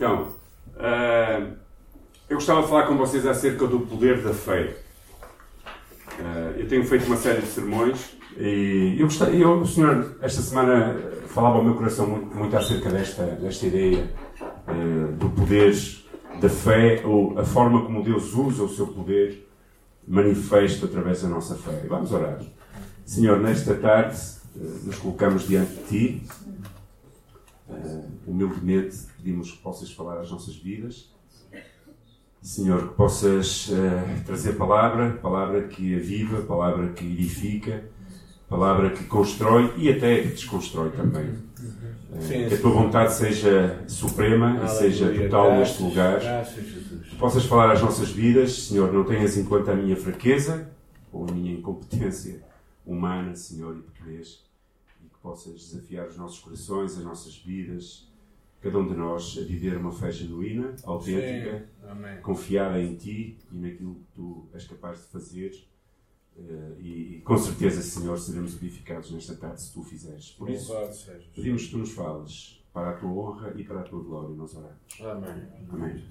Então, uh, eu gostava de falar com vocês acerca do poder da fé. Uh, eu tenho feito uma série de sermões e eu eu, o Senhor esta semana falava ao meu coração muito, muito acerca desta, desta ideia uh, do poder da fé ou a forma como Deus usa o seu poder manifesto através da nossa fé. Vamos orar. Senhor, nesta tarde nos colocamos diante de Ti. Humildemente pedimos que possas falar às nossas vidas Senhor, que possas uh, trazer palavra, palavra que aviva, palavra que edifica, palavra que constrói e até que desconstrói também. Uh, sim, que a tua vontade seja suprema Aleluia. e seja total graças, neste lugar. Graças, que possas falar às nossas vidas, Senhor, não tenhas em conta a minha fraqueza ou a minha incompetência humana, Senhor, e pequenez, que possas desafiar os nossos corações, as nossas vidas cada um de nós a viver uma fé genuína, autêntica, confiada em Ti e naquilo que Tu és capaz de fazer. Uh, e, e, com certeza, Senhor, seremos edificados nesta tarde se Tu o fizeres. Por isso, pedimos que Tu nos fales para a Tua honra e para a Tua glória. Nós oramos. Amém. Amém.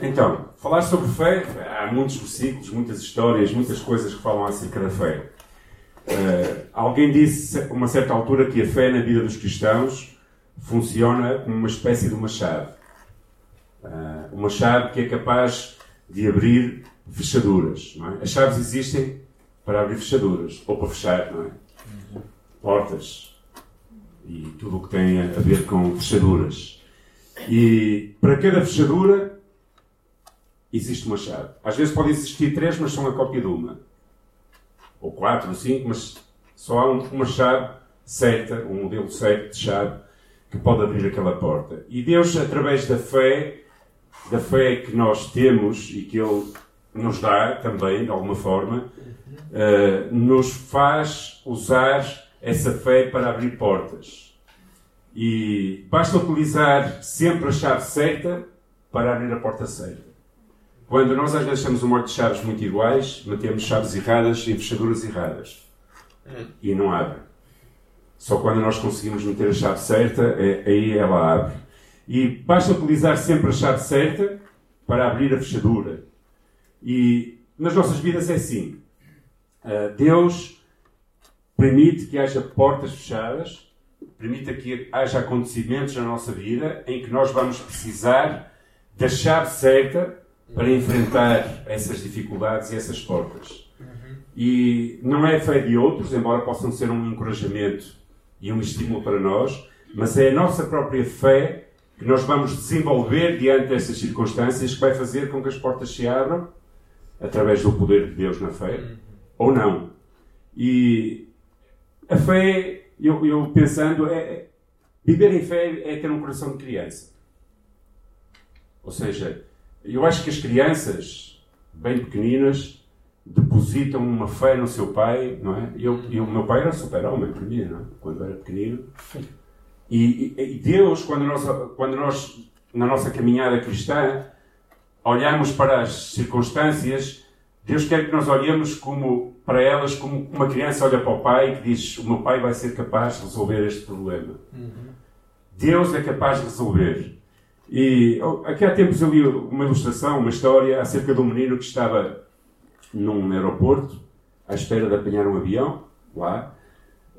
Então, falar sobre fé, há muitos versículos, muitas histórias, muitas coisas que falam acerca da fé. Uh, alguém disse a uma certa altura que a fé na vida dos cristãos funciona como uma espécie de uma chave. Uh, uma chave que é capaz de abrir fechaduras. É? As chaves existem para abrir fechaduras, ou para fechar, é? Portas e tudo o que tem a ver com fechaduras. E para cada fechadura existe uma chave. Às vezes podem existir três, mas são a cópia de uma. Ou quatro, ou cinco, mas só há uma chave certa, um modelo certo de chave que pode abrir aquela porta. E Deus, através da fé, da fé que nós temos e que Ele nos dá também, de alguma forma, uh, nos faz usar essa fé para abrir portas. E basta utilizar sempre a chave certa para abrir a porta certa. Quando nós às vezes temos um monte de chaves muito iguais, metemos chaves erradas em fechaduras erradas. E não abre. Só quando nós conseguimos meter a chave certa, é, aí ela abre. E basta utilizar sempre a chave certa para abrir a fechadura. E nas nossas vidas é assim. Uh, Deus permite que haja portas fechadas, permite que haja acontecimentos na nossa vida em que nós vamos precisar da chave certa para enfrentar essas dificuldades e essas portas. Uhum. E não é fé de outros, embora possam ser um encorajamento e um estímulo para nós, mas é a nossa própria fé que nós vamos desenvolver diante dessas circunstâncias que vai fazer com que as portas se abram através do poder de Deus na fé uhum. ou não. E a fé, eu, eu pensando, é, é, viver em fé é ter um coração de criança. Ou seja, eu acho que as crianças, bem pequeninas, depositam uma fé no seu pai, não é? Eu, eu, o meu pai era super-homem para mim, não é? Quando era pequenino. E, e, e, Deus, quando nós, quando nós, na nossa caminhada cristã, olhamos para as circunstâncias, Deus quer que nós olhemos como, para elas como uma criança olha para o pai que diz: O meu pai vai ser capaz de resolver este problema. Uhum. Deus é capaz de resolver. E aqui há tempos eu li uma ilustração, uma história acerca de um menino que estava num aeroporto, à espera de apanhar um avião, lá.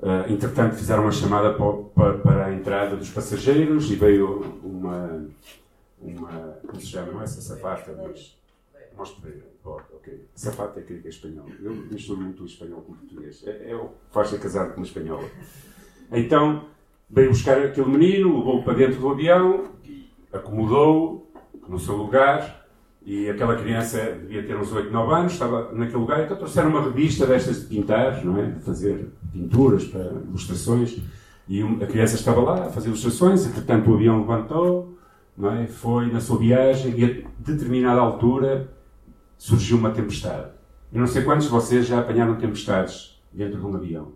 Uh, entretanto, fizeram uma chamada para, para, a entrada dos passageiros e veio uma. uma como se chama? Não é essa safata, mas. Mostre ok. Safata é que é espanhol. Eu misturo muito o espanhol com o português. É, é o casar com uma espanhola. Então, veio buscar aquele menino, levou-o para dentro do avião, acomodou-o no seu lugar e aquela criança devia ter uns 8, 9 anos, estava naquele lugar, então trouxeram uma revista destas de pintar, não é? De fazer pinturas para ilustrações. E a criança estava lá a fazer ilustrações, entretanto o avião levantou, não é? foi na sua viagem e a determinada altura surgiu uma tempestade. Eu não sei quantos de vocês já apanharam tempestades dentro de um avião.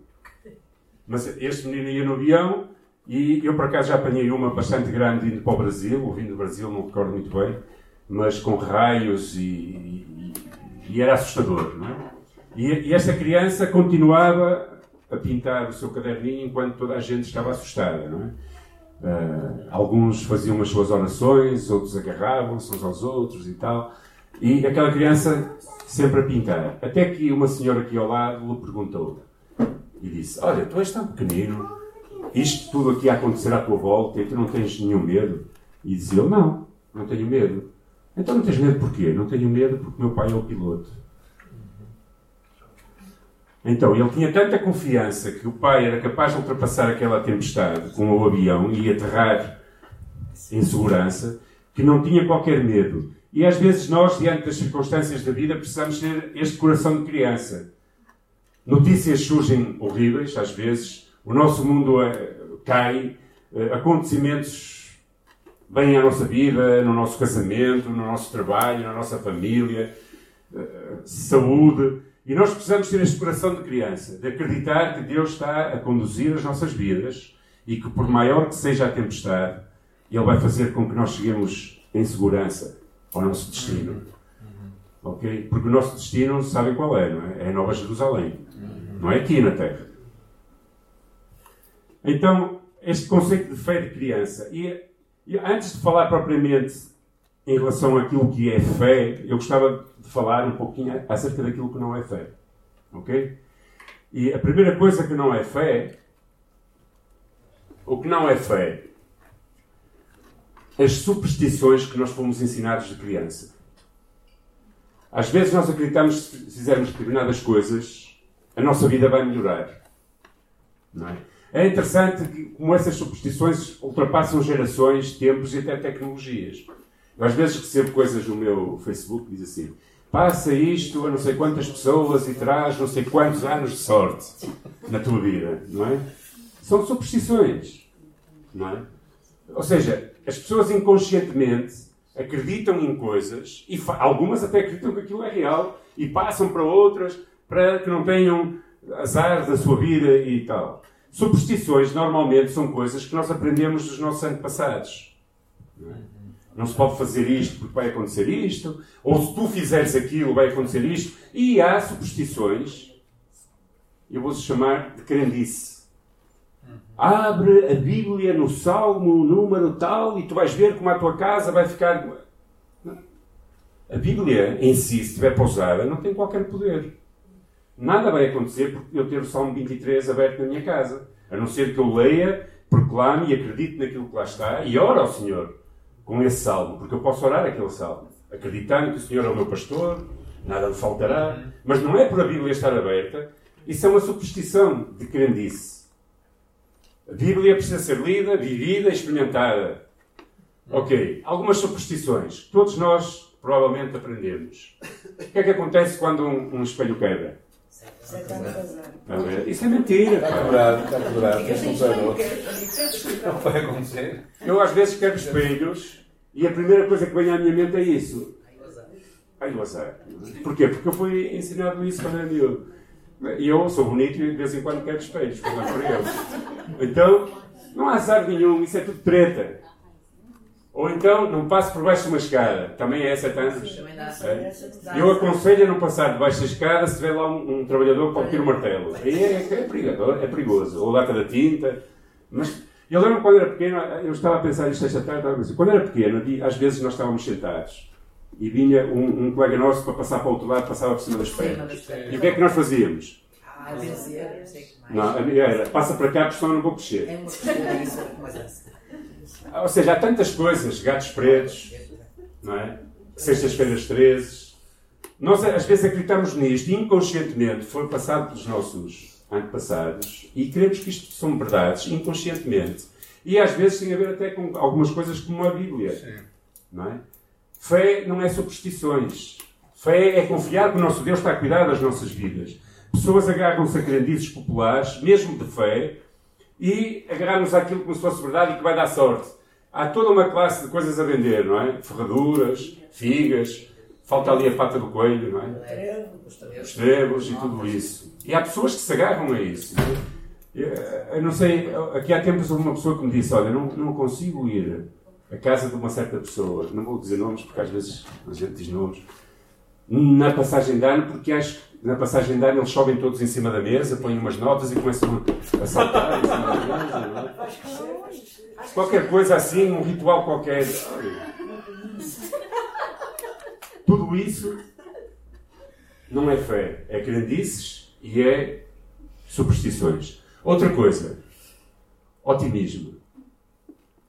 Mas este menino ia no avião e eu por acaso já apanhei uma bastante grande indo para o Brasil, ouvindo do Brasil, não recordo muito bem mas com raios e, e, e era assustador, não é? E, e esta criança continuava a pintar o seu caderninho enquanto toda a gente estava assustada, não é? Uh, alguns faziam as suas orações, outros agarravam-se uns aos outros e tal. E aquela criança sempre a pintar. Até que uma senhora aqui ao lado lhe perguntou e disse: Olha, tu és tão pequenino, isto tudo aqui a acontecer à tua volta e tu não tens nenhum medo? E dizia ele: Não, não tenho medo. Então não tens medo porquê? Não tenho medo porque meu pai é o piloto. Então, ele tinha tanta confiança que o pai era capaz de ultrapassar aquela tempestade com o avião e aterrar em segurança, que não tinha qualquer medo. E às vezes nós, diante das circunstâncias da vida, precisamos ter este coração de criança. Notícias surgem horríveis, às vezes, o nosso mundo eh, cai, eh, acontecimentos vêm à nossa vida, no nosso casamento, no nosso trabalho, na nossa família, eh, saúde. E nós precisamos ter este coração de criança, de acreditar que Deus está a conduzir as nossas vidas e que, por maior que seja a tempestade, Ele vai fazer com que nós cheguemos em segurança ao nosso destino. Ok? Porque o nosso destino, sabem qual é, não é? É Nova Jerusalém. Não é aqui na Terra. Então, este conceito de fé de criança. E, e antes de falar propriamente em relação àquilo que é fé, eu gostava de falar um pouquinho acerca daquilo que não é fé. Ok? E a primeira coisa que não é fé, o que não é fé, as superstições que nós fomos ensinados de criança. Às vezes nós acreditamos que se fizermos determinadas coisas, a nossa vida vai melhorar. Não é? É interessante que, como essas superstições ultrapassam gerações, tempos e até tecnologias. Eu às vezes recebo coisas no meu Facebook que diz assim: passa isto a não sei quantas pessoas e traz não sei quantos anos de sorte na tua vida, não é? São superstições, não é? Ou seja, as pessoas inconscientemente acreditam em coisas e algumas até acreditam que aquilo é real e passam para outras para que não tenham azar da sua vida e tal. Superstições normalmente são coisas que nós aprendemos dos nossos antepassados. Não é? Não se pode fazer isto porque vai acontecer isto, ou se tu fizeres aquilo vai acontecer isto. E há superstições, eu vou-se chamar de crendice. Abre a Bíblia no Salmo, número tal, e tu vais ver como a tua casa vai ficar. A Bíblia em si, se estiver pausada, não tem qualquer poder. Nada vai acontecer porque eu ter o Salmo 23 aberto na minha casa. A não ser que eu leia, proclame e acredite naquilo que lá está e ore ao Senhor com esse salmo, porque eu posso orar aquele salmo, acreditando que o Senhor é o meu pastor, nada me faltará. Mas não é por a Bíblia estar aberta, isso é uma superstição de crendice. A Bíblia precisa ser lida, vivida, experimentada. Ok, algumas superstições. Todos nós provavelmente aprendemos. O que é que acontece quando um, um espelho quebra? Isso é mentira. Está quebrado, está quebrado. Não vai acontecer. Eu às vezes quero espelhos e a primeira coisa que vem à minha mente é isso. Ai, o azar. Porquê? Porque eu fui ensinado isso quando era miúdo. E eu sou bonito e de vez em quando quero espelhos, eles. Então, não há azar nenhum, isso é tudo treta. Ou então, não passe por baixo de uma escada. Também é tantos. É. Eu aconselho a não passar debaixo da escada se tiver lá um, um trabalhador que pode ter o um martelo. Aí é, é, perigoso, é perigoso. Ou lata da tinta. Mas eu lembro quando era pequeno, eu estava a pensar isto esta tarde, quando era pequeno, às vezes nós estávamos sentados e vinha um, um, colega nosso para passar para o outro lado, passava por cima das pernas. E o que é que nós fazíamos? Ah, não era, passa para cá, porque senão não vou crescer. É uma coisa, mas ou seja, há tantas coisas, gatos pretos, não é? Sextas-feiras 13. Nós às vezes acreditamos nisto e inconscientemente foi passado pelos nossos antepassados e queremos que isto são verdades inconscientemente. E às vezes tem a ver até com algumas coisas como a Bíblia. Não é? Fé não é superstições. Fé é confiar que o nosso Deus está a cuidar das nossas vidas. Pessoas agarram-se a crendices populares, mesmo de fé, e agarrar-nos àquilo como se fosse verdade e que vai dar sorte. Há toda uma classe de coisas a vender, não é? Ferraduras, figas, falta ali a pata do coelho, não é? Os trebos e tudo isso. E há pessoas que se agarram a isso. Eu não sei, aqui há tempos houve uma pessoa que me disse: Olha, não, não consigo ir à casa de uma certa pessoa, não vou dizer nomes porque às vezes a gente diz nomes, na passagem de ano, porque acho que na passagem de ano eles sobem todos em cima da mesa, põem umas notas e começam a saltar em cima da mesa. Não é? qualquer coisa assim, um ritual qualquer. Tudo isso não é fé, é crendices e é superstições. Outra coisa, otimismo.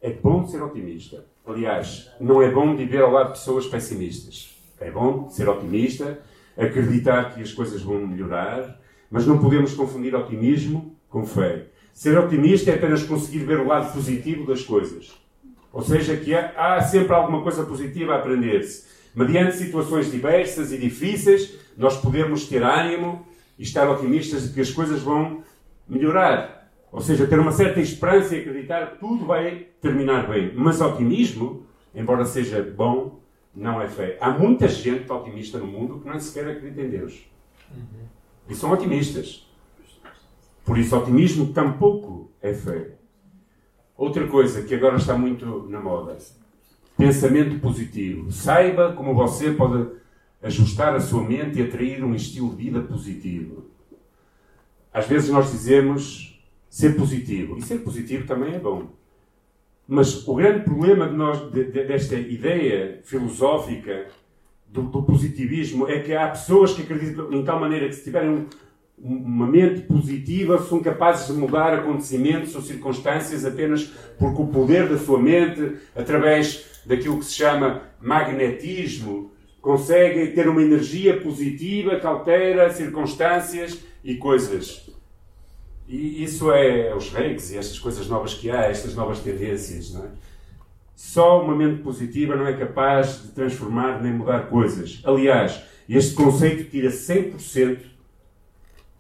É bom ser otimista. Aliás, não é bom viver ao lado de pessoas pessimistas. É bom ser otimista, acreditar que as coisas vão melhorar, mas não podemos confundir otimismo com fé. Ser otimista é apenas conseguir ver o lado positivo das coisas. Ou seja, que há, há sempre alguma coisa positiva a aprender-se. Mediante situações diversas e difíceis, nós podemos ter ânimo e estar otimistas de que as coisas vão melhorar. Ou seja, ter uma certa esperança e acreditar que tudo vai terminar bem. Mas otimismo, embora seja bom, não é fé. Há muita gente otimista no mundo que nem sequer acredita em Deus. Uhum. E são otimistas. Por isso, otimismo tampouco é fé. Outra coisa que agora está muito na moda: pensamento positivo. Saiba como você pode ajustar a sua mente e atrair um estilo de vida positivo. Às vezes nós dizemos ser positivo. E ser positivo também é bom. Mas o grande problema de nós, de, de, desta ideia filosófica do, do, positivismo é que há pessoas que acreditam em tal maneira que se tiverem um, uma mente positiva são capazes de mudar acontecimentos ou circunstâncias apenas porque o poder da sua mente, através daquilo que se chama magnetismo, conseguem ter uma energia positiva que altera circunstâncias e coisas. E isso é os regs e estas coisas novas que há, estas novas tendências. Não é? Só uma mente positiva não é capaz de transformar nem mudar coisas. Aliás, este conceito tira 100%,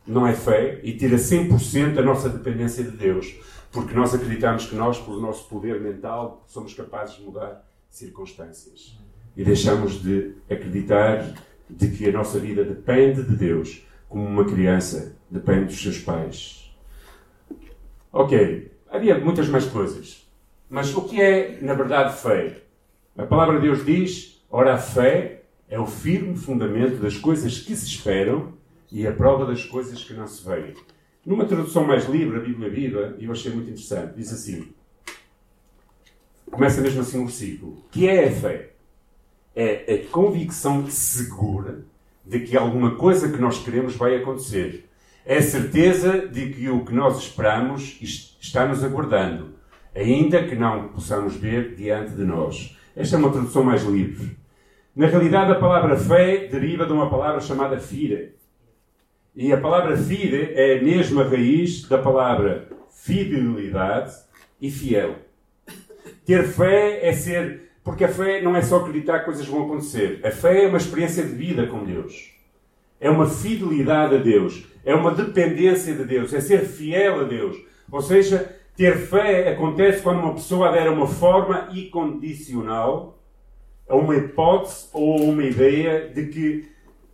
não é fé, e tira 100% a nossa dependência de Deus. Porque nós acreditamos que nós, pelo nosso poder mental, somos capazes de mudar circunstâncias. E deixamos de acreditar de que a nossa vida depende de Deus, como uma criança depende dos seus pais. Ok, havia muitas mais coisas. Mas o que é, na verdade, fé? A palavra de Deus diz: ora, a fé é o firme fundamento das coisas que se esperam e a prova das coisas que não se veem. Numa tradução mais livre, a Bíblia Viva, eu achei muito interessante, diz assim: começa mesmo assim um versículo. Que é a fé? É a convicção segura de que alguma coisa que nós queremos vai acontecer é a certeza de que o que nós esperamos está nos aguardando, ainda que não possamos ver diante de nós. Esta é uma tradução mais livre. Na realidade, a palavra fé deriva de uma palavra chamada fire. E a palavra fire é a mesma raiz da palavra fidelidade e fiel. Ter fé é ser. Porque a fé não é só acreditar que coisas vão acontecer. A fé é uma experiência de vida com Deus. É uma fidelidade a Deus. É uma dependência de Deus. É ser fiel a Deus. Ou seja, ter fé acontece quando uma pessoa adere a uma forma incondicional, a uma hipótese ou uma ideia de que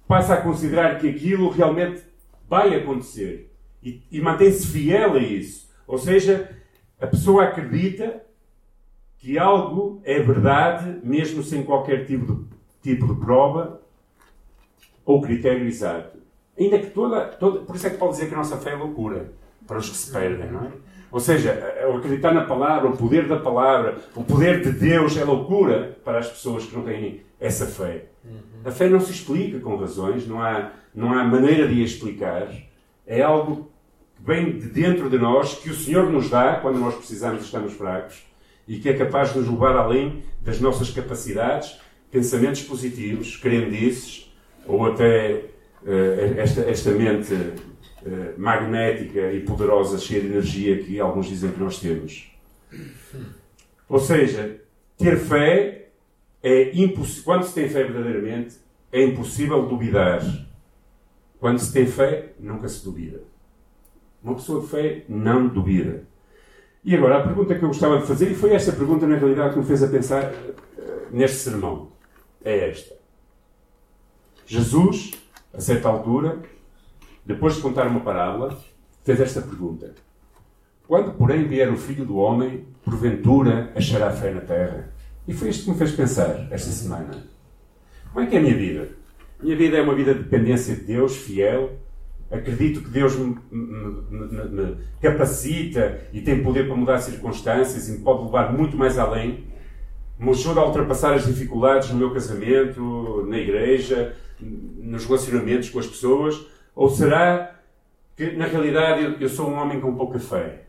passa a considerar que aquilo realmente vai acontecer. E, e mantém-se fiel a isso. Ou seja, a pessoa acredita que algo é verdade, mesmo sem qualquer tipo de, tipo de prova ou critério exato. Ainda que toda, toda. Por isso é que pode dizer que a nossa fé é loucura para os que se perdem, não é? Ou seja, acreditar na palavra, o poder da palavra, o poder de Deus é loucura para as pessoas que não têm essa fé. Uhum. A fé não se explica com razões, não há, não há maneira de a explicar. É algo que vem de dentro de nós, que o Senhor nos dá quando nós precisamos e estamos fracos, e que é capaz de nos levar além das nossas capacidades, pensamentos positivos, crendices, ou até uh, esta, esta mente uh, magnética e poderosa, cheia de energia que alguns dizem que nós temos. Ou seja, ter fé é impossível. Quando se tem fé verdadeiramente, é impossível duvidar. Quando se tem fé, nunca se duvida. Uma pessoa de fé não duvida. E agora, a pergunta que eu gostava de fazer, e foi esta pergunta, na realidade, que me fez a pensar uh, neste sermão, é esta. Jesus, a certa altura, depois de contar uma parábola, fez esta pergunta: Quando, porém, vier o filho do homem, porventura achará fé na terra? E foi isto que me fez pensar esta semana. Como é que é a minha vida? Minha vida é uma vida de dependência de Deus, fiel, acredito que Deus me, me, me, me, capacita e tem poder para mudar circunstâncias e me pode levar muito mais além, me ajuda a ultrapassar as dificuldades no meu casamento, na igreja, nos relacionamentos com as pessoas? Ou será que, na realidade, eu, eu sou um homem com pouca fé?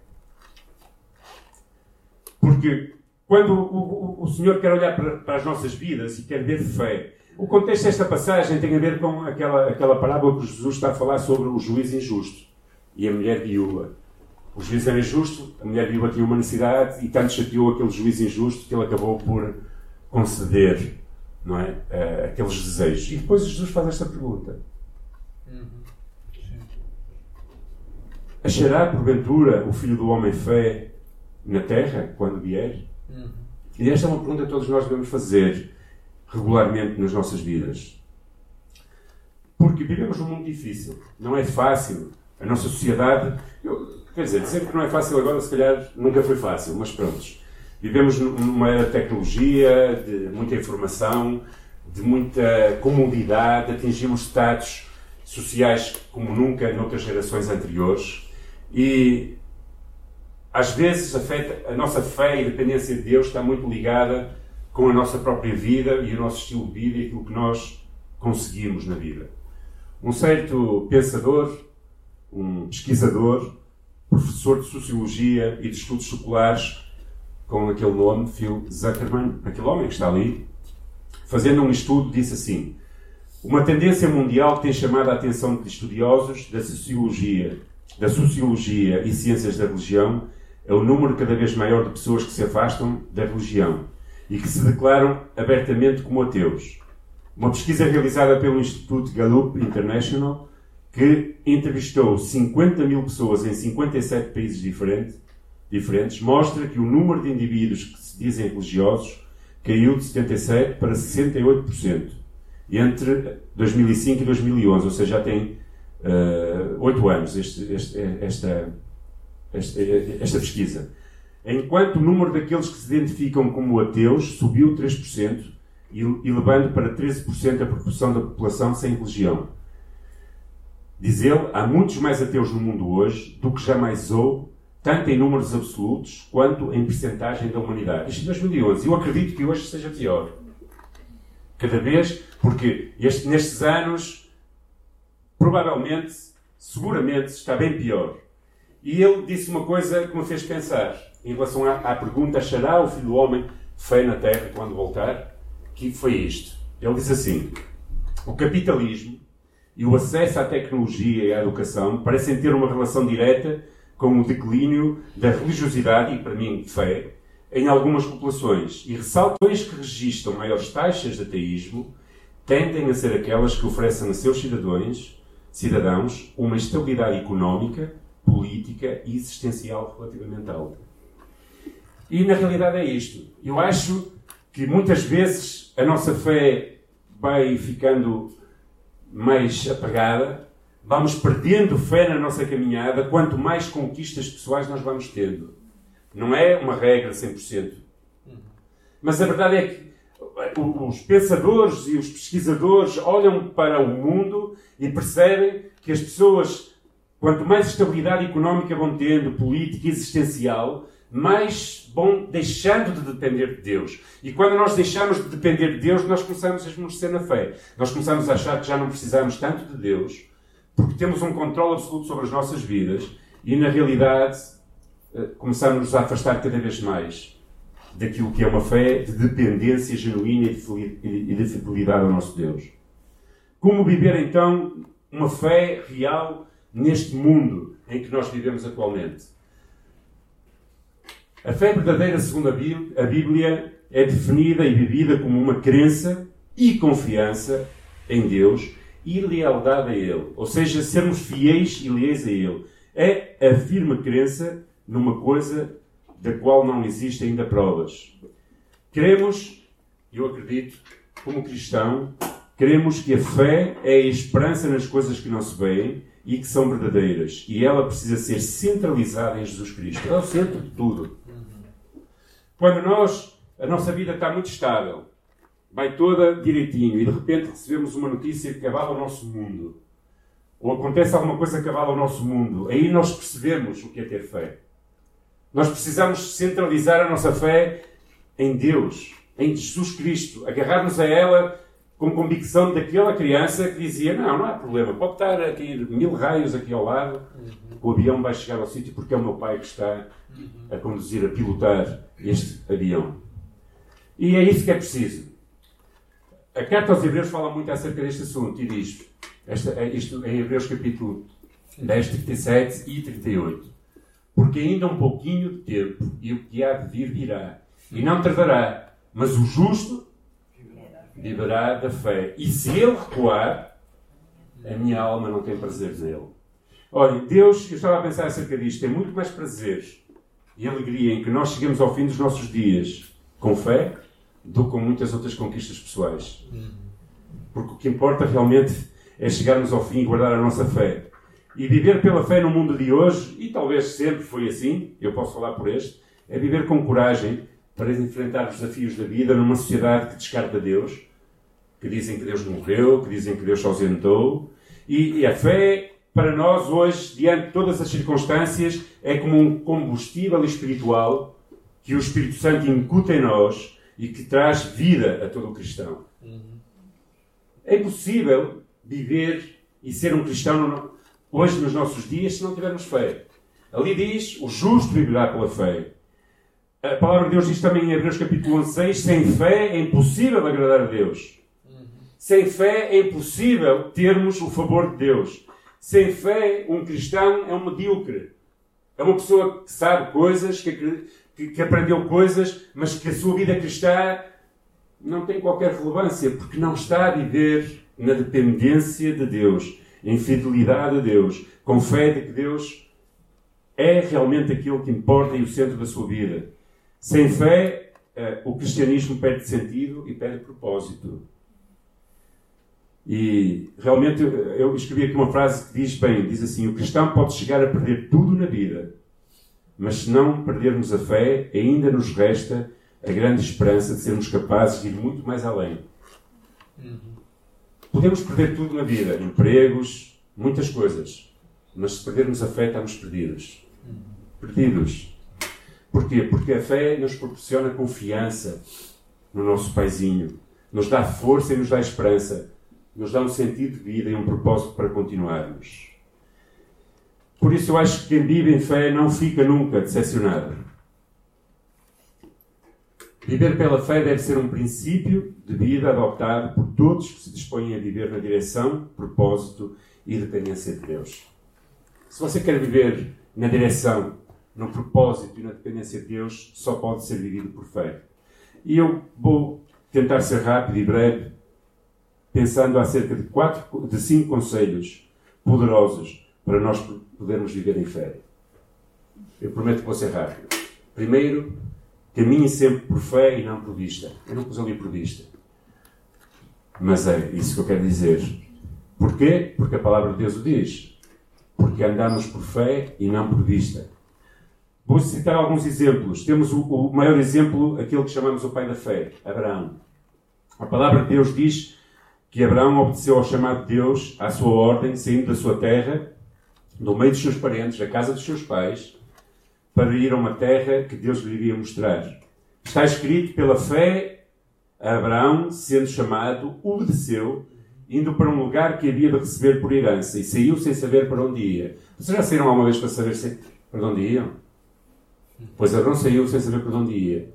Porque quando o, o, o Senhor quer olhar para, para, as nossas vidas e quer ver fé, o contexto desta passagem tem a ver com aquela, aquela parábola que Jesus está a falar sobre o juiz injusto e a mulher viúva. O juiz era injusto, a mulher viúva tinha uma necessidade e tanto chateou aquele juiz injusto que ele acabou por conceder não é? Uh, aqueles desejos. E depois Jesus faz esta pergunta. Achará porventura o filho do homem fé na terra quando vier? E esta é uma pergunta que todos nós devemos fazer regularmente nas nossas vidas. Porque vivemos num mundo difícil, não é fácil. A nossa sociedade, eu, quer dizer, dizer que não é fácil agora, se calhar nunca foi fácil, mas pronto. Vivemos numa era de tecnologia, de muita informação, de muita comodidade, atingimos estados sociais como nunca noutras gerações anteriores e às vezes a, a nossa fé e dependência de Deus está muito ligada com a nossa própria vida e o nosso estilo de vida e aquilo que nós conseguimos na vida. Um certo pensador, um pesquisador, professor de Sociologia e de Estudos Seculares, com aquele nome, Phil Zuckerman, aquele homem que está ali, fazendo um estudo, disse assim: Uma tendência mundial que tem chamado a atenção de estudiosos da sociologia, da sociologia e ciências da religião é o número cada vez maior de pessoas que se afastam da religião e que se declaram abertamente como ateus. Uma pesquisa realizada pelo Instituto Gallup International, que entrevistou 50 mil pessoas em 57 países diferentes, diferentes, mostra que o número de indivíduos que se dizem religiosos caiu de 77% para 68% entre 2005 e 2011, ou seja, já tem uh, 8 anos este, este, esta, esta, esta pesquisa. Enquanto o número daqueles que se identificam como ateus subiu 3%, elevando para 13% a proporção da população sem religião. Diz ele, há muitos mais ateus no mundo hoje do que jamais houve, tanto em números absolutos quanto em percentagem da humanidade. Isto em 2011. Eu acredito que hoje seja pior. Cada vez, porque este, nestes anos, provavelmente, seguramente, está bem pior. E ele disse uma coisa que me fez pensar, em relação à, à pergunta: achará o filho do homem fé na terra quando voltar? Que foi isto. Ele diz assim: o capitalismo e o acesso à tecnologia e à educação parecem ter uma relação direta com o declínio da religiosidade e, para mim, fé, em algumas populações. E ressaltões que registram maiores taxas de ateísmo tendem a ser aquelas que oferecem a seus cidadãos, cidadãos uma estabilidade económica política e existencial relativamente alta. E na realidade é isto. Eu acho que muitas vezes a nossa fé vai ficando mais apagada, vamos perdendo fé na nossa caminhada quanto mais conquistas pessoais nós vamos tendo. Não é uma regra 100%. Mas a verdade é que os pensadores e os pesquisadores olham para o mundo e percebem que as pessoas Quanto mais estabilidade económica vão tendo, política, existencial, mais vão deixando de depender de Deus. E quando nós deixamos de depender de Deus, nós começamos a esmorecer na fé. Nós começamos a achar que já não precisamos tanto de Deus, porque temos um controle absoluto sobre as nossas vidas e, na realidade, eh, começamos a afastar cada vez mais daquilo que é uma fé de dependência genuína e de fidelidade ao nosso Deus. Como viver então uma fé real neste mundo em que nós vivemos atualmente. A fé verdadeira, segundo a Bíblia, é definida e vivida como uma crença e confiança em Deus e lealdade a Ele. Ou seja, sermos fiéis e leais a Ele. É a firme crença numa coisa da qual não existem ainda provas. Queremos, eu acredito, como cristão, queremos que a fé é a esperança nas coisas que não se veem e que são verdadeiras. E ela precisa ser centralizada em Jesus Cristo. É o centro de tudo. Quando nós, a nossa vida está muito estável, vai toda direitinho, e de repente recebemos uma notícia que acabava o nosso mundo. ou acontece alguma coisa que abala o nosso mundo, aí nós percebemos o que é ter fé. Nós precisamos centralizar a nossa fé em Deus, em Jesus Cristo, agarrar-nos a ela com convicção daquela criança que dizia: Não, não há problema, pode estar a cair mil raios aqui ao lado, o avião vai chegar ao sítio porque é o meu pai que está a conduzir, a pilotar este avião. E é isso que é preciso. A carta aos Hebreus fala muito acerca deste assunto e diz: esta, é isto em Hebreus capítulo 10, 37 e 38. Porque ainda um pouquinho de tempo e o que há de vir virá, e não tardará, mas o justo viverá da fé. E se ele recuar, a minha alma não tem prazer nele. Olha, Deus, eu estava a pensar acerca disto, tem muito mais prazer e alegria em que nós cheguemos ao fim dos nossos dias com fé do que com muitas outras conquistas pessoais. Porque o que importa realmente é chegarmos ao fim e guardar a nossa fé. E viver pela fé no mundo de hoje, e talvez sempre foi assim, eu posso falar por este, é viver com coragem para enfrentar os desafios da vida numa sociedade que descarta Deus, que dizem que Deus morreu, que dizem que Deus se ausentou. E, e a fé, para nós hoje, diante de todas as circunstâncias, é como um combustível espiritual que o Espírito Santo incuta em nós e que traz vida a todo o cristão. É impossível viver e ser um cristão hoje nos nossos dias se não tivermos fé. Ali diz: o justo viverá pela fé. A palavra de Deus diz também em Hebreus capítulo 11, 6, sem fé é impossível agradar a Deus. Sem fé é impossível termos o favor de Deus. Sem fé, um cristão é um medíocre. É uma pessoa que sabe coisas, que, que, que aprendeu coisas, mas que a sua vida cristã não tem qualquer relevância, porque não está a viver na dependência de Deus, em fidelidade a Deus, com fé de que Deus é realmente aquilo que importa e o centro da sua vida. Sem fé, uh, o cristianismo perde sentido e perde propósito. E realmente eu escrevi aqui uma frase que diz bem, diz assim, o cristão pode chegar a perder tudo na vida, mas se não perdermos a fé, ainda nos resta a grande esperança de sermos capazes de ir muito mais além. Podemos perder tudo na vida, empregos, muitas coisas, mas se perdermos a fé, estamos perdidos. Perdidos. Porquê? Porque a fé nos proporciona confiança no nosso paizinho, nos dá força e nos dá esperança, nos dá um sentido de vida e um propósito para continuarmos. Por isso eu acho que quem vive em fé não fica nunca decepcionado. Viver pela fé deve ser um princípio de vida adotado por todos que se dispõem a viver na direção, propósito e dependência de Deus. Se você quer viver na direção no propósito e na dependência de Deus só pode ser vivido por fé. E eu vou tentar ser rápido e breve, pensando acerca de quatro, de cinco conselhos poderosos para nós podermos viver em fé. Eu prometo que vou ser rápido. Primeiro, caminhe sempre por fé e não por vista. Eu não pus ali por vista. Mas é isso que eu quero dizer. Porquê? Porque a palavra de Deus o diz. Porque andamos por fé e não por vista. Vou citar alguns exemplos. Temos o, o, maior exemplo, aquele que chamamos o pai da fé, Abraão. A palavra de Deus diz que Abraão obedeceu ao chamado de Deus, à sua ordem, saindo da sua terra, do meio dos seus parentes, da casa dos seus pais, para ir a uma terra que Deus lhe iria mostrar. Está escrito pela fé, Abraão, sendo chamado, obedeceu, indo para um lugar que havia de receber por herança, e saiu sem saber para onde ia. Vocês já saíram alguma vez para saber para onde iam? Pois Abraão saiu sem saber para onde ia.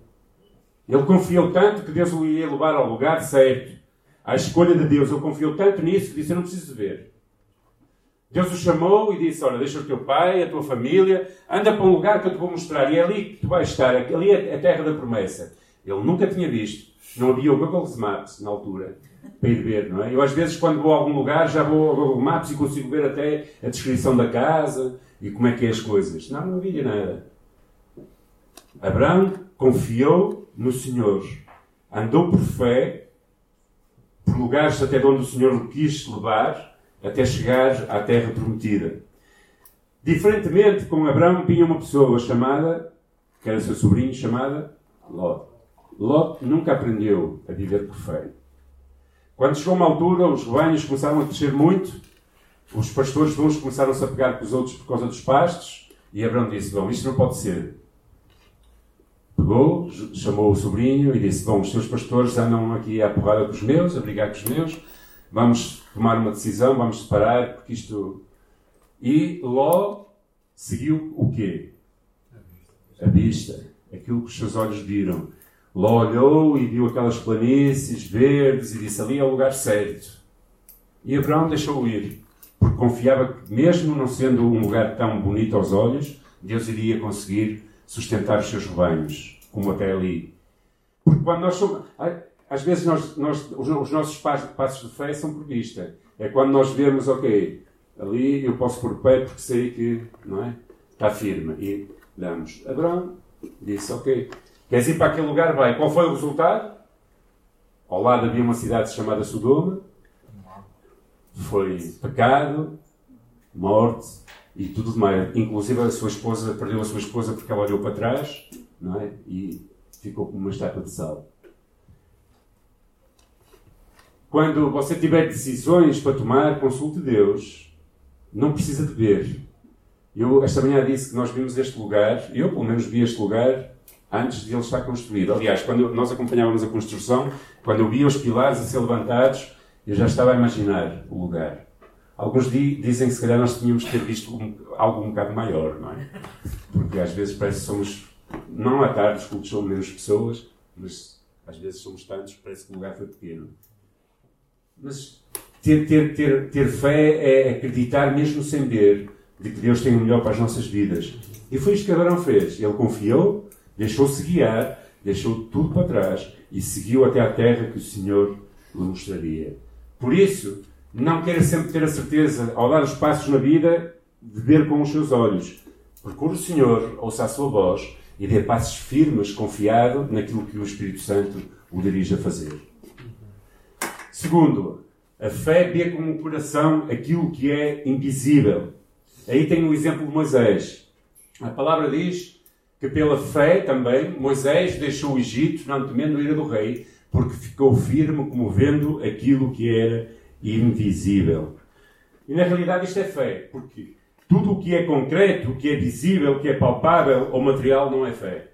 Ele confiou tanto que Deus o ia levar ao lugar certo. À escolha de Deus. Ele confiou tanto nisso que disse: Eu não preciso ver. Deus o chamou e disse: Olha, deixa o teu pai, a tua família, anda para um lugar que eu te vou mostrar. E é ali que tu vais estar. Ali é a terra da promessa. Ele nunca tinha visto. Não havia o Google Maps na altura para ir ver, não é? Eu às vezes, quando vou a algum lugar, já vou ao Google Maps e consigo ver até a descrição da casa e como é que é as coisas. Não, não havia nada. Abraão confiou no Senhor, andou por fé, por lugares até onde o Senhor o quis levar, até chegar à terra prometida. Diferentemente, com Abraão vinha uma pessoa chamada, que era seu sobrinho, chamada Lot. Lot nunca aprendeu a viver por fé. Quando chegou uma altura, os rebanhos começaram a crescer muito os pastores de uns começaram-se a pegar com os outros por causa dos pastos, e Abraão disse: Bom, isto não pode ser. Pegou, chamou o sobrinho e disse: Bom, os teus pastores andam aqui à porrada com os meus, a brigar com os meus, vamos tomar uma decisão, vamos separar, porque isto. E Ló seguiu o quê? A vista. Aquilo que os seus olhos viram. Ló olhou e viu aquelas planícies verdes e disse: Ali é o lugar certo. E Abraão deixou ir, porque confiava que, mesmo não sendo um lugar tão bonito aos olhos, Deus iria conseguir sustentar os seus rebanhos, como até ali. Porque quando nós somos. Às vezes nós, nós, os nossos passos de fé são por vista. É quando nós vemos, ok, ali eu posso pôr pé porque sei que não é? está firme. E damos. Abraão disse, ok, queres ir para aquele lugar? Vai. Qual foi o resultado? Ao lado havia uma cidade chamada Sodoma. Foi pecado, morte e tudo mais. Inclusive a sua esposa, perdeu a sua esposa porque ela olhou para trás não é? e ficou como uma estátua de sal. Quando você tiver decisões para tomar, consulte Deus. Não precisa de ver. Eu esta manhã disse que nós vimos este lugar, eu pelo menos vi este lugar antes de ele estar construído. Aliás, quando nós acompanhávamos a construção, quando eu via os pilares a ser levantados, eu já estava a imaginar o lugar. Alguns dizem que se calhar nós tínhamos que ter visto um, algo um bocado maior, não é? Porque às vezes parece que somos, não à tarde, os cultos são menos pessoas, mas às vezes somos tantos, parece que o lugar foi pequeno. Mas ter, ter, ter, ter fé é acreditar, mesmo sem ver, de que Deus tem o melhor para as nossas vidas. E foi isto que Abraão fez. Ele confiou, deixou-se guiar, deixou tudo para trás e seguiu até à terra que o Senhor lhe mostraria. Por isso, não queira sempre ter a certeza, ao dar os passos na vida, de ver com os seus olhos. Procure o Senhor, ouça a sua voz e dê passos firmes, confiado naquilo que o Espírito Santo o dirige a fazer. Segundo, a fé vê com o coração aquilo que é invisível. Aí tem o exemplo de Moisés. A palavra diz que pela fé também Moisés deixou o Egito, não temendo a ira do rei, porque ficou firme como vendo aquilo que era invisível. E na realidade isto é fé, porque tudo o que é concreto, o que é visível, o que é palpável ou material não é fé.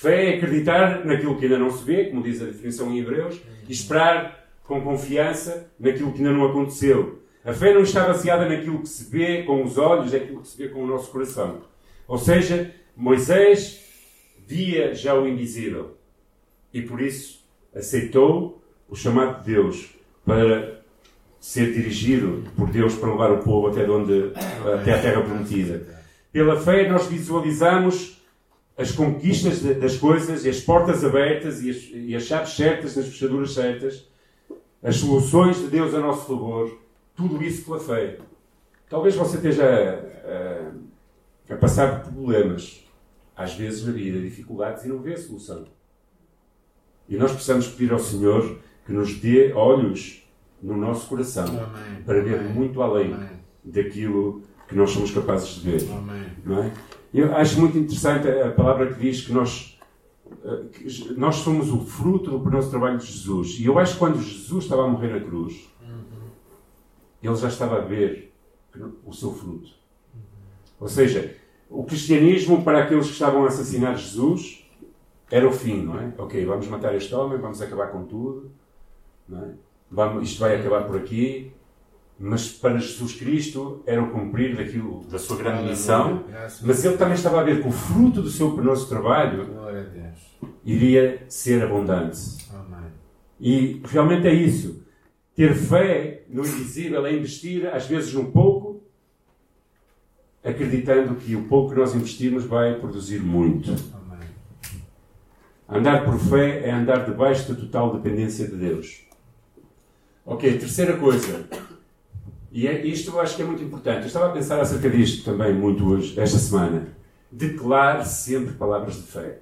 Fé é acreditar naquilo que ainda não se vê, como diz a definição em Hebreus, e esperar com confiança naquilo que ainda não aconteceu. A fé não está baseada naquilo que se vê com os olhos, é aquilo que se vê com o nosso coração. Ou seja, Moisés via já o invisível e por isso aceitou o chamado de Deus para ser dirigido por Deus para levar o povo até, onde, até a terra prometida. Pela fé nós visualizamos as conquistas das coisas e as portas abertas e as, e as chaves certas nas fechaduras certas, as soluções de Deus a nosso favor, tudo isso pela fé. Talvez você esteja a, a, a passar por problemas, às vezes na vida, dificuldades e não vê a solução. E nós precisamos pedir ao Senhor que nos dê olhos no nosso coração Amém. para ver Amém. muito além Amém. daquilo que nós somos capazes de ver. Não é? Eu acho muito interessante a palavra que diz que nós, eh, que nós somos o fruto do nosso trabalho de Jesus. E eu acho que quando Jesus estava a morrer na cruz, ele já estava a ver o seu fruto. Ou seja, o cristianismo para aqueles que estavam a assassinar Jesus era o fim, não é? Ok, vamos matar este homem, vamos acabar com tudo, não é? Vamos, isto vai acabar por aqui, mas para Jesus Cristo era o cumprir daquilo, da sua grande missão, mas ele também estava a ver que o fruto do seu penoso trabalho iria ser abundante. E realmente é isso. Ter fé no invisível é investir, às vezes, num pouco, acreditando que o pouco que nós investirmos vai produzir muito. Andar por fé é andar debaixo da total dependência de Deus. Ok, terceira coisa. E é, isto eu acho que é muito importante. Eu estava a pensar acerca disto também muito hoje, esta semana. Declare sempre palavras de fé.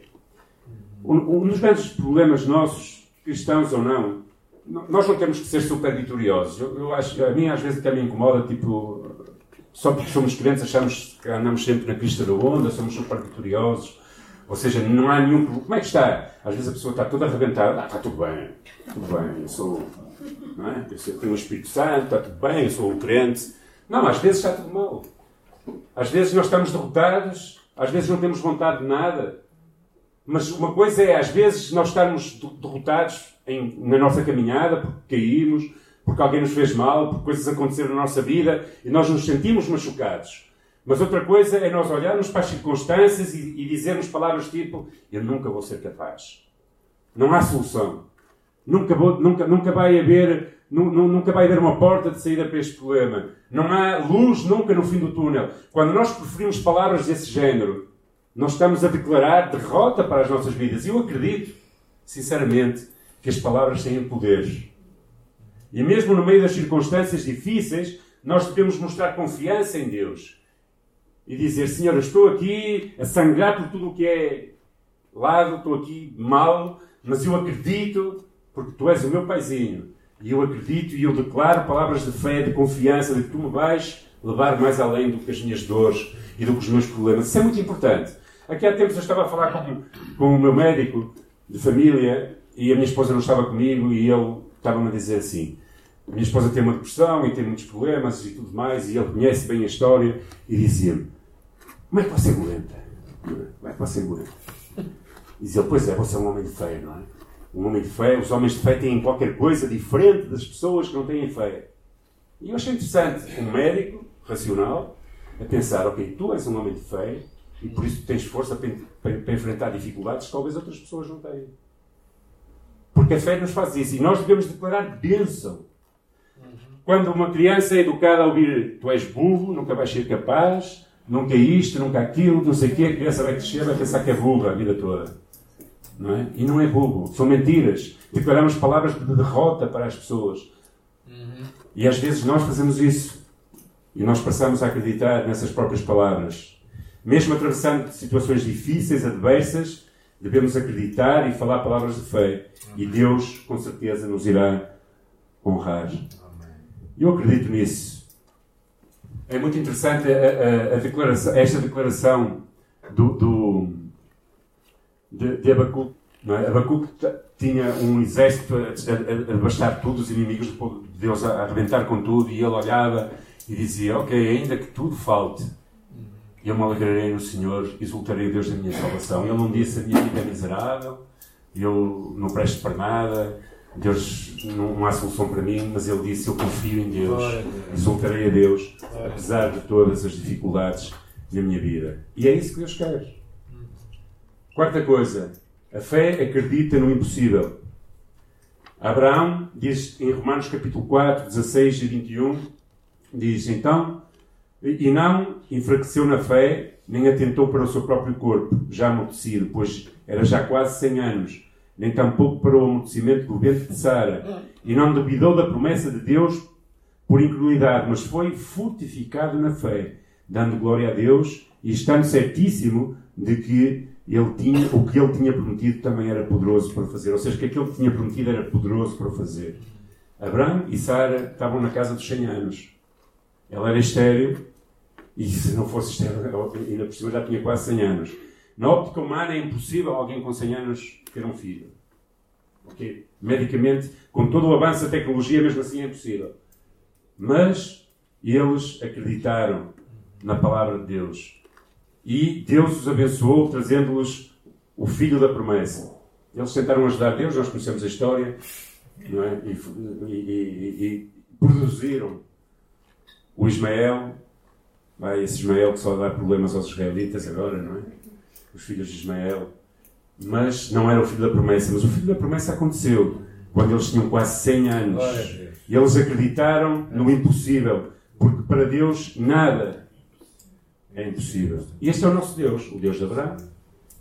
Um, um dos grandes problemas nossos, cristãos ou não, nós não temos que ser super vitoriosos. Eu, eu acho, a mim às vezes até me incomoda, tipo, só porque somos crentes achamos que andamos sempre na pista da onda, somos super vitoriosos Ou seja, não há nenhum problema. Como é que está? Às vezes a pessoa está toda arrebentada. Ah, está tudo bem. Tudo bem. Eu sou. Não é? Eu tenho o Espírito Santo, está tudo bem, eu sou o crente. Não, às vezes está tudo mal. Às vezes nós estamos derrotados, às vezes não temos vontade de nada. Mas uma coisa é, às vezes, nós estarmos derrotados em, na nossa caminhada, porque caímos, porque alguém nos fez mal, porque coisas aconteceram na nossa vida e nós nos sentimos machucados. Mas outra coisa é nós olharmos para as circunstâncias e, e dizermos palavras tipo: Eu nunca vou ser capaz. Não há solução. Nunca, vou, nunca, nunca vai haver nunca vai haver uma porta de saída para este problema. Não há luz nunca no fim do túnel. Quando nós preferimos palavras desse género, nós estamos a declarar derrota para as nossas vidas. E eu acredito, sinceramente, que as palavras têm poder. E mesmo no meio das circunstâncias difíceis, nós devemos mostrar confiança em Deus. E dizer, Senhor, eu estou aqui a sangrar por tudo o que é lado, estou aqui mal, mas eu acredito, porque Tu és o meu paizinho e eu acredito e eu declaro palavras de fé, de confiança, de que tu me vais levar mais além do que as minhas dores e do que os meus problemas. Isso é muito importante. Aqui há tempos eu estava a falar com, com o meu médico de família e a minha esposa não estava comigo e ele estava-me a dizer assim: a minha esposa tem uma depressão e tem muitos problemas e tudo mais, e ele conhece bem a história e dizia-me: Como é que você aguenta? Como é que você aguenta? E dizia: Pois é, você é um homem de fé, não é? Um homem de fé, os homens de fé têm qualquer coisa diferente das pessoas que não têm fé. E eu achei interessante um médico racional a pensar: ok, tu és um homem de fé e por isso tens força para, para, para enfrentar dificuldades que talvez outras pessoas não tenham. Porque a fé nos faz isso e nós devemos declarar bênção. Quando uma criança é educada a ouvir tu és burro, nunca vais ser capaz, nunca isto, nunca aquilo, não sei o quê, a criança vai crescer vai pensar que é burra a vida toda. Não é? E não é bobo, são mentiras. Declaramos palavras de derrota para as pessoas. Uhum. E às vezes nós fazemos isso. E nós passamos a acreditar nessas próprias palavras. Mesmo atravessando situações difíceis, adversas, devemos acreditar e falar palavras de fé. E Deus, com certeza, nos irá honrar. Eu acredito nisso. É muito interessante a, a, a declaração, esta declaração do, do de, de Abacuque. Não é? Abacuque tinha um exército a, a, a bastar todos os inimigos de Deus, a arrebentar com tudo, e ele olhava e dizia: Ok, ainda que tudo falte, eu me alegrarei no Senhor, exultarei Deus da minha salvação. Ele não disse: A minha vida é miserável, eu não presto para nada, Deus não há solução para mim, mas ele disse: Eu confio em Deus, exultarei a Deus, apesar de todas as dificuldades na minha vida. E é isso que Deus quer. Quarta coisa, a fé acredita no impossível. Abraão diz em Romanos capítulo 4, 16 e 21, diz então, e não enfraqueceu na fé, nem atentou para o seu próprio corpo, já amortecido, pois era já quase 100 anos, nem tampouco para o amortecimento do ventre de Sara, e não duvidou da promessa de Deus por incredulidade, mas foi fortificado na fé, dando glória a Deus e estando certíssimo de que ele tinha, o que ele tinha prometido também era poderoso para fazer. Ou seja, que aquilo que tinha prometido era poderoso para fazer. Abraão e Sara estavam na casa dos 100 anos. Ela era estéreo e se não fosse estéreo, ainda por cima já tinha quase 100 anos. Na óptica humana é impossível alguém com 100 anos ter um filho. Okay? Medicamente, com todo o avanço da tecnologia, mesmo assim é impossível. Mas eles acreditaram na palavra de Deus e Deus os abençoou, trazendo-lhes o filho da promessa. Eles tentaram ajudar Deus, nós conhecemos a história, não é? e, e, e, e produziram o Ismael, vai, esse Ismael que só dá problemas aos israelitas agora, não é? Os filhos de Ismael. Mas não era o filho da promessa, mas o filho da promessa aconteceu quando eles tinham quase 100 anos. E eles acreditaram no impossível, porque para Deus nada é impossível. E este é o nosso Deus, o Deus de Abraão.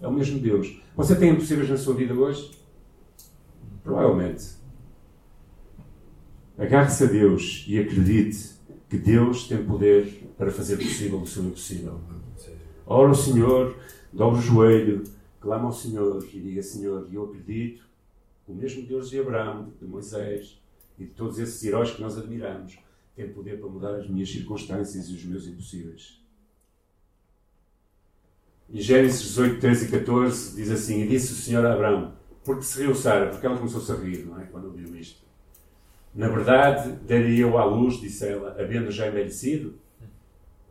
É o mesmo Deus. Você tem impossíveis na sua vida hoje? Provavelmente. Agarre-se a Deus e acredite que Deus tem poder para fazer possível o seu impossível. Ora ao Senhor, dobre o joelho, clama ao Senhor e diga: Senhor, eu acredito, o mesmo Deus de Abraão, de Moisés e de todos esses heróis que nós admiramos, tem poder para mudar as minhas circunstâncias e os meus impossíveis. Em Gênesis 18, 13 e 14 diz assim: E disse o Senhor a Abraão, porque se riu Sara, porque ela começou-se a rir, não é? Quando ouviu isto. Na verdade, daria eu à luz, disse ela, havendo já envelhecido,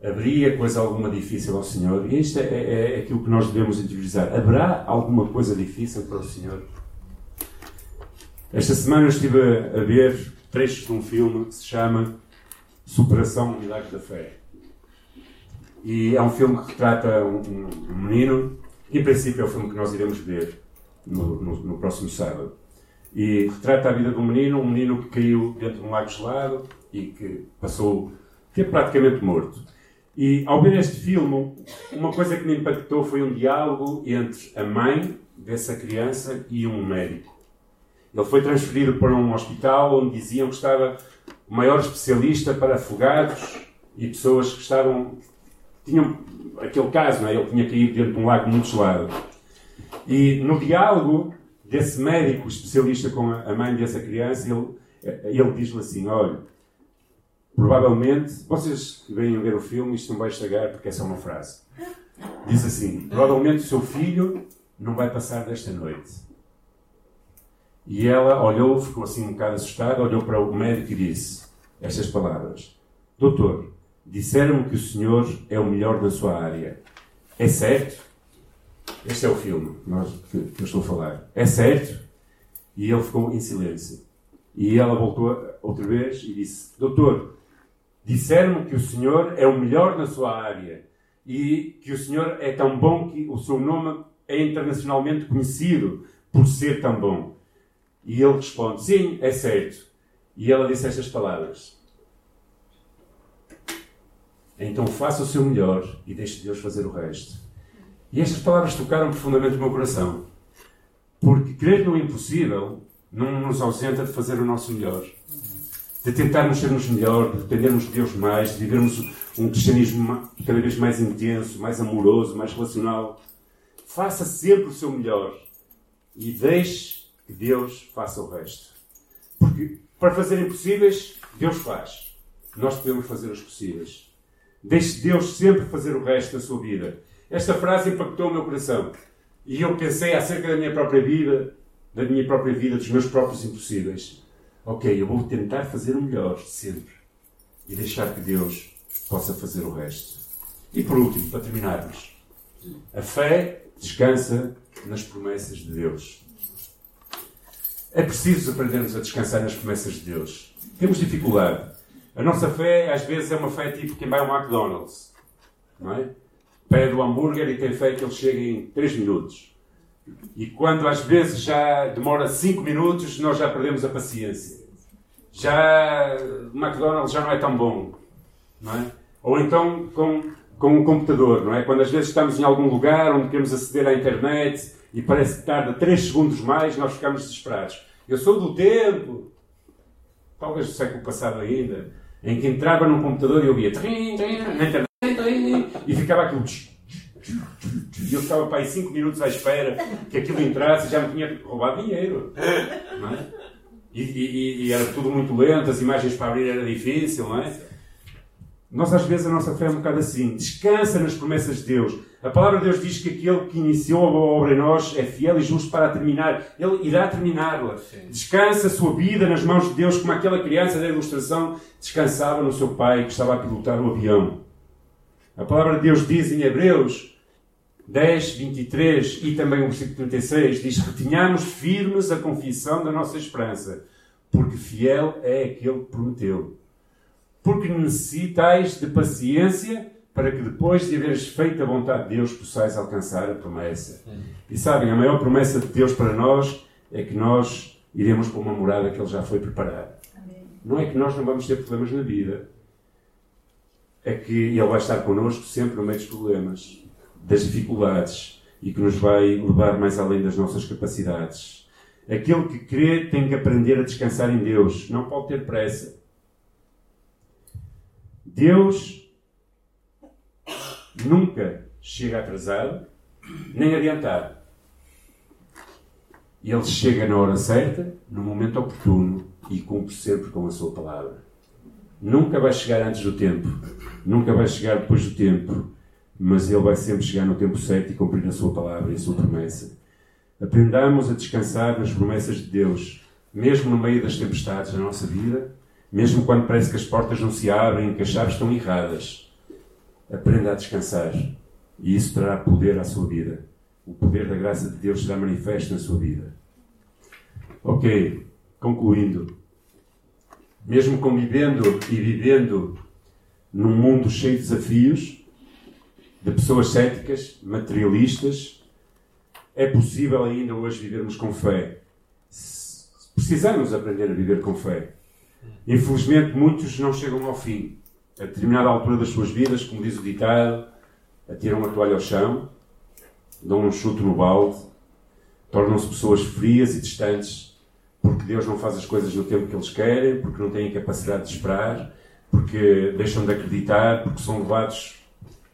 haveria coisa alguma difícil ao Senhor? E isto é, é, é aquilo que nós devemos interiorizar. Haverá alguma coisa difícil para o Senhor? Esta semana eu estive a, ver trechos de um filme que se chama Superação do Milagre da Fé. E é um filme que retrata um, um, menino, em princípio é o filme que nós iremos ver no, no, no, próximo sábado. E retrata a vida de um menino, um menino que caiu dentro de um lago gelado e que passou, que é praticamente morto. E ao ver este filme, uma coisa que me impactou foi um diálogo entre a mãe dessa criança e um médico. Ele foi transferido para um hospital onde diziam que estava o maior especialista para afogados e pessoas que estavam. Tinham aquele caso, não é? Ele tinha caído dentro de um lago muito gelado. E no diálogo desse médico especialista com a mãe dessa criança, ele, ele diz-lhe assim: Olha, provavelmente, vocês que venham ver o filme, isto não vai estragar porque é uma frase. Diz assim: Provavelmente o seu filho não vai passar desta noite. E ela olhou, ficou assim um bocado assustada, olhou para o médico e disse estas palavras: Doutor, disseram-me que o senhor é o melhor da sua área. É certo? Este é o filme nós, que, que eu estou a falar. É certo? E ele ficou em silêncio. E ela voltou outra vez e disse: Doutor, disseram-me que o senhor é o melhor na sua área e que o senhor é tão bom que o seu nome é internacionalmente conhecido por ser tão bom. E ele responde: Sim, é certo. E ela disse estas palavras: Então faça o seu melhor e deixe Deus fazer o resto. E estas palavras tocaram profundamente o meu coração. Porque crer no impossível não nos ausenta de fazer o nosso melhor. De tentarmos sermos melhor, de dependermos de Deus mais, de vivermos um cristianismo cada vez mais intenso, mais amoroso, mais relacional. Faça sempre o seu melhor e deixe que Deus faça o resto. Porque para fazer impossíveis, Deus faz. Nós podemos fazer os possíveis. Deixe Deus sempre fazer o resto da sua vida. Esta frase impactou o meu coração. E eu pensei acerca da minha própria vida, da minha própria vida, dos meus próprios impossíveis. Ok, eu vou tentar fazer o melhor sempre. E deixar que Deus possa fazer o resto. E por último, para terminarmos, a fé descansa nas promessas de Deus. É preciso aprendermos a descansar nas promessas de Deus. Temos dificuldade. A nossa fé, às vezes, é uma fé tipo quem vai ao McDonald's. Não é? Pede o hambúrguer e tem fé que ele chegue em 3 minutos. E quando às vezes já demora 5 minutos, nós já perdemos a paciência. Já o McDonald's já não é tão bom. Não é? Ou então com, com um computador, não é? Quando às vezes estamos em algum lugar onde queremos aceder à internet e parece que tarda 3 segundos mais, nós ficamos desesperados. Eu sou do tempo, talvez do século passado ainda, em que entrava num computador e eu via na internet e ficava aquilo. E eu ficava para aí 5 minutos à espera que aquilo entrasse e já me tinha roubado dinheiro. Não é? E, e, e, era tudo muito lento, as imagens para abrir era difícil, não é? Nós, às vezes, a nossa fé é um bocado assim. Descansa nas promessas de Deus. A palavra de Deus diz que aquele que iniciou a boa obra em nós é fiel e justo para terminar. Ele irá terminá-la. Descansa a sua vida nas mãos de Deus, como aquela criança da ilustração descansava no seu pai que estava a pilotar o avião. A palavra de Deus diz em Hebreus 10, 23 e também o versículo 36, diz: Retinhamos firmes a confissão da nossa esperança, porque fiel é aquele que prometeu porque necessitais de paciência para que depois de haveres feito a vontade de Deus possais alcançar a promessa. E sabem, a maior promessa de Deus para nós é que nós iremos para uma morada que Ele já foi preparar. Não é que nós não vamos ter problemas na vida. É que Ele vai estar connosco sempre no meio dos problemas, das dificuldades e que nos vai levar mais além das nossas capacidades. Aquele que crê tem que aprender a descansar em Deus. Não pode ter pressa. Deus nunca chega atrasado, nem adiantado. Ele chega na hora certa, no momento oportuno e cumpre sempre com a sua palavra. Nunca vai chegar antes do tempo, nunca vai chegar depois do tempo. mas Ele vai sempre chegar no tempo certo e cumprir a Sua palavra e a Sua promessa. Aprendamos a descansar nas promessas de Deus, mesmo no meio das tempestades da nossa vida, mesmo quando parece que as portas não se abrem, que as chaves estão erradas. Aprenda a descansar e isso trará poder à sua vida. O poder da graça de Deus será manifesto na sua vida. Ok, concluindo. Mesmo convivendo e vivendo num mundo cheio de desafios, de pessoas céticas, materialistas, é possível ainda hoje vivermos com fé. Precisamos aprender a viver com fé. Infelizmente, muitos não chegam ao fim. A determinada altura das suas vidas, como diz o ditado, atiram a toalha ao chão, dão um chute no balde, tornam-se pessoas frias e distantes, porque Deus não faz as coisas no tempo que eles querem, porque não têm capacidade de esperar, porque deixam de acreditar, porque são levados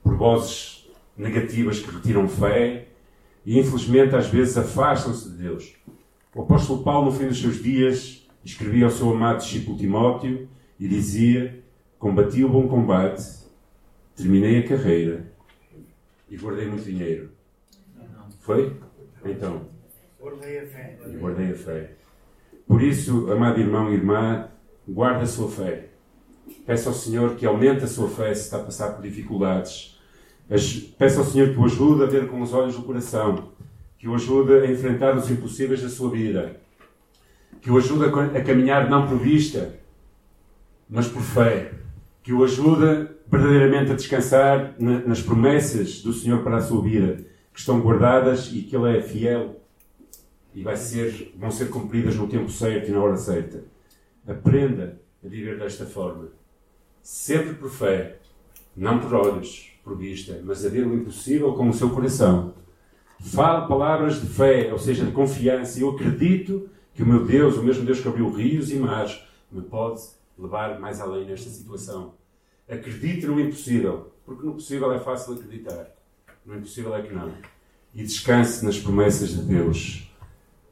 por vozes negativas que retiram fé e, infelizmente, às vezes afastam-se de Deus. O apóstolo Paulo, no fim dos seus dias, escrevia ao seu amado discípulo Timóteo e dizia: Combati o bom combate, terminei a carreira e guardei muito dinheiro. Foi? Então. Guardei a fé. E guardei a fé. Por isso, amado irmão e irmã, guarda a sua fé. Peça ao Senhor que aumente a sua fé se está a passar por dificuldades. Peça ao Senhor que o ajude a ver com os olhos do coração. Que o ajude a enfrentar os impossíveis da sua vida. Que o ajude a caminhar não por vista, mas por fé. Que o ajude verdadeiramente a descansar nas promessas do Senhor para a sua vida, que estão guardadas e que Ele é fiel e vai ser, vão ser cumpridas no tempo certo e na hora certa. Aprenda a viver desta forma. Sempre por fé, não por olhos, por vista, mas a ver o impossível com o seu coração. Fale palavras de fé, ou seja, de confiança. Eu acredito que o meu Deus, o mesmo Deus que abriu rios e mares, me pode levar mais além nesta situação. Acredite no impossível, porque no possível é fácil acreditar. No impossível é que não. E descanse nas promessas de Deus,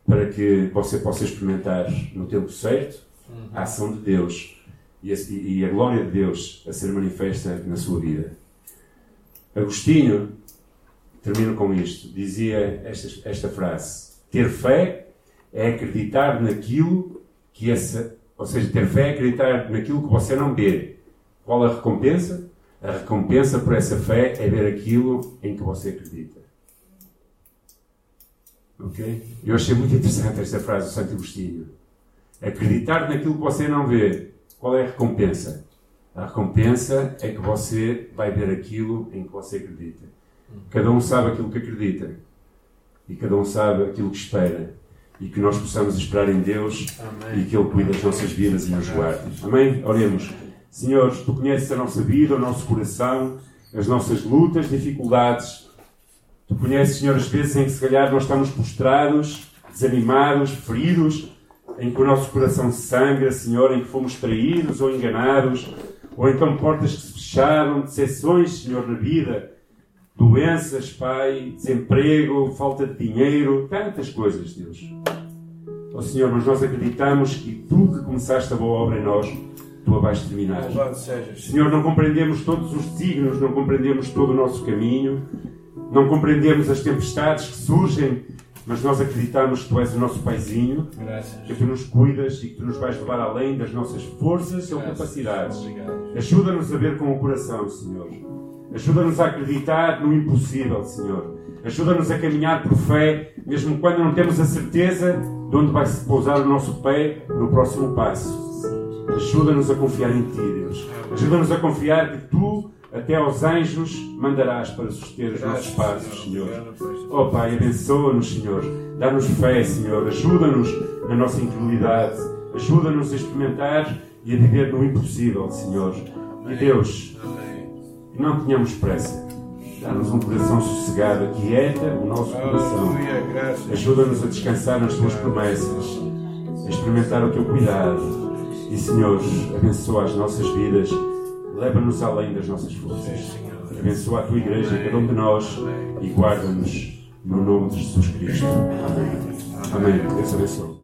para que você possa experimentar no tempo certo a ação de Deus e a, glória de Deus a ser manifesta na sua vida. Agostinho, termino com isto, dizia esta, esta frase: Ter fé é acreditar naquilo que essa. Ou seja, ter fé é acreditar naquilo que você não vê. Qual a recompensa? A recompensa por essa fé é ver aquilo em que você acredita. Ok? Eu achei muito interessante esta frase do Santo Agostinho. Acreditar naquilo que você não vê. Qual é a recompensa? A recompensa é que você vai ver aquilo em que você acredita. Cada um sabe aquilo que acredita. E cada um sabe aquilo que espera. E que nós possamos esperar em Deus Amém. e que Ele cuide das nossas vidas e nos guarde. Amém? Oremos. Senhor, Tu conheces a nossa vida, o nosso coração, as nossas lutas, dificuldades. Tu conheces, Senhor, as vezes em que se calhar nós estamos prostrados, desanimados, feridos, em que o nosso coração sangra, Senhor, em que fomos traídos ou enganados, ou então portas que se fecharam, decepções, Senhor, na vida, doenças, Pai, desemprego, falta de dinheiro, tantas coisas, Deus. Ó oh, Senhor, mas nós acreditamos que Tu que começaste a boa obra em nós, Tu a vais terminar. Senhor, não compreendemos todos os signos, não compreendemos todo o nosso caminho, não compreendemos as tempestades que surgem mas nós acreditamos que Tu és o nosso paizinho, Graças. que Tu nos cuidas e que Tu nos vais levar além das nossas forças ou capacidades. Ajuda-nos a ver com o coração, Senhor. Ajuda-nos a acreditar no impossível, Senhor. Ajuda-nos a caminhar por fé, mesmo quando não temos a certeza de onde vai se pousar o nosso pé no próximo passo. Ajuda-nos a confiar em Ti, Deus. Ajuda-nos a confiar que Tu até aos anjos mandarás para suster os nossos passos, Senhor. Oh Pai, abençoa-nos, Senhor. Dá-nos fé, Senhor. Ajuda-nos na nossa incredulidade. Ajuda-nos a experimentar e a viver no impossível, Senhor. E Deus, não tenhamos pressa. Dá-nos um coração sossegado, aquieta o nosso coração. Ajuda-nos a descansar nas tuas promessas, a experimentar o teu cuidado. E, Senhor, abençoa as nossas vidas leva-nos além das nossas forças. Abençoa a tua igreja, cada um de nós, e guarda-nos no nome de Jesus Cristo. Amém. Amém. Deus abençoe.